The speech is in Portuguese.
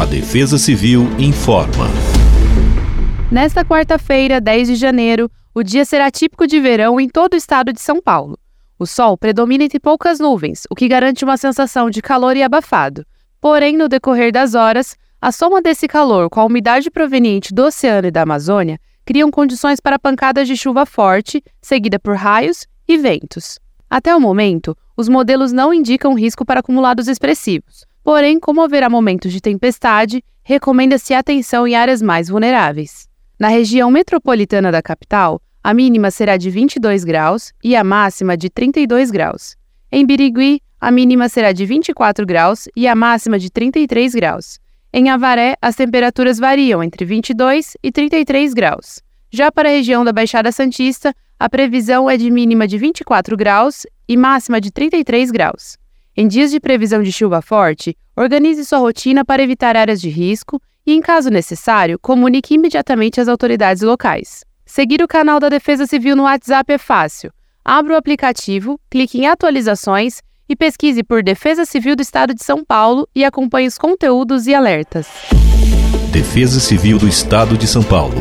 A Defesa Civil informa. Nesta quarta-feira, 10 de janeiro, o dia será típico de verão em todo o estado de São Paulo. O sol predomina entre poucas nuvens, o que garante uma sensação de calor e abafado. Porém, no decorrer das horas, a soma desse calor com a umidade proveniente do oceano e da Amazônia criam condições para pancadas de chuva forte, seguida por raios e ventos. Até o momento, os modelos não indicam risco para acumulados expressivos. Porém, como haverá momentos de tempestade, recomenda-se atenção em áreas mais vulneráveis. Na região metropolitana da capital, a mínima será de 22 graus e a máxima de 32 graus. Em Birigui, a mínima será de 24 graus e a máxima de 33 graus. Em Avaré, as temperaturas variam entre 22 e 33 graus. Já para a região da Baixada Santista, a previsão é de mínima de 24 graus e máxima de 33 graus. Em dias de previsão de chuva forte, organize sua rotina para evitar áreas de risco e, em caso necessário, comunique imediatamente às autoridades locais. Seguir o canal da Defesa Civil no WhatsApp é fácil. Abra o aplicativo, clique em Atualizações e pesquise por Defesa Civil do Estado de São Paulo e acompanhe os conteúdos e alertas. Defesa Civil do Estado de São Paulo.